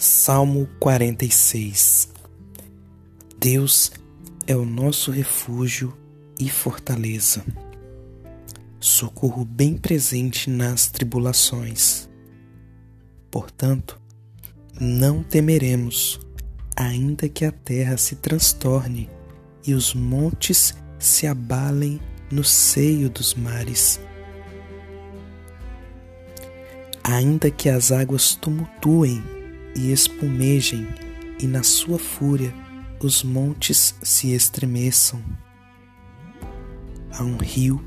Salmo 46 Deus é o nosso refúgio e fortaleza, socorro bem presente nas tribulações. Portanto, não temeremos, ainda que a terra se transtorne e os montes se abalem no seio dos mares. Ainda que as águas tumultuem e espumejem, e na sua fúria os montes se estremeçam. Há um rio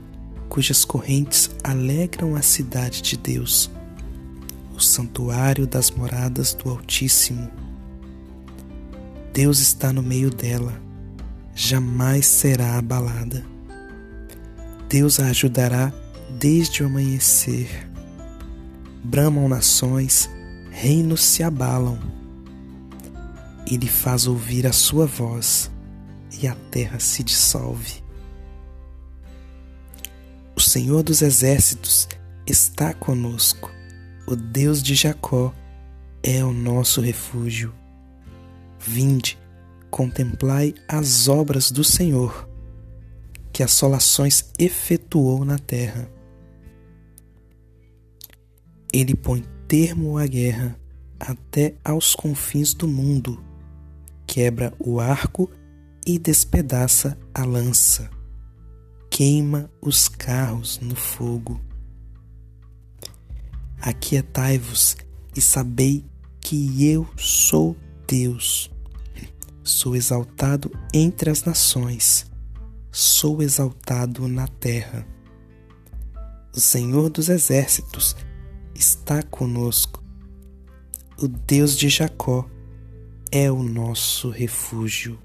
cujas correntes alegram a cidade de Deus, o santuário das moradas do Altíssimo. Deus está no meio dela, jamais será abalada. Deus a ajudará desde o amanhecer. Bramam nações, reinos se abalam. Ele faz ouvir a sua voz e a terra se dissolve. O Senhor dos Exércitos está conosco. O Deus de Jacó é o nosso refúgio. Vinde, contemplai as obras do Senhor, que assolações efetuou na terra. Ele põe termo à guerra até aos confins do mundo, quebra o arco e despedaça a lança, queima os carros no fogo. Aquietai-vos e sabei que eu sou Deus. Sou exaltado entre as nações, sou exaltado na terra. O Senhor dos exércitos está conosco. O Deus de Jacó é o nosso refúgio.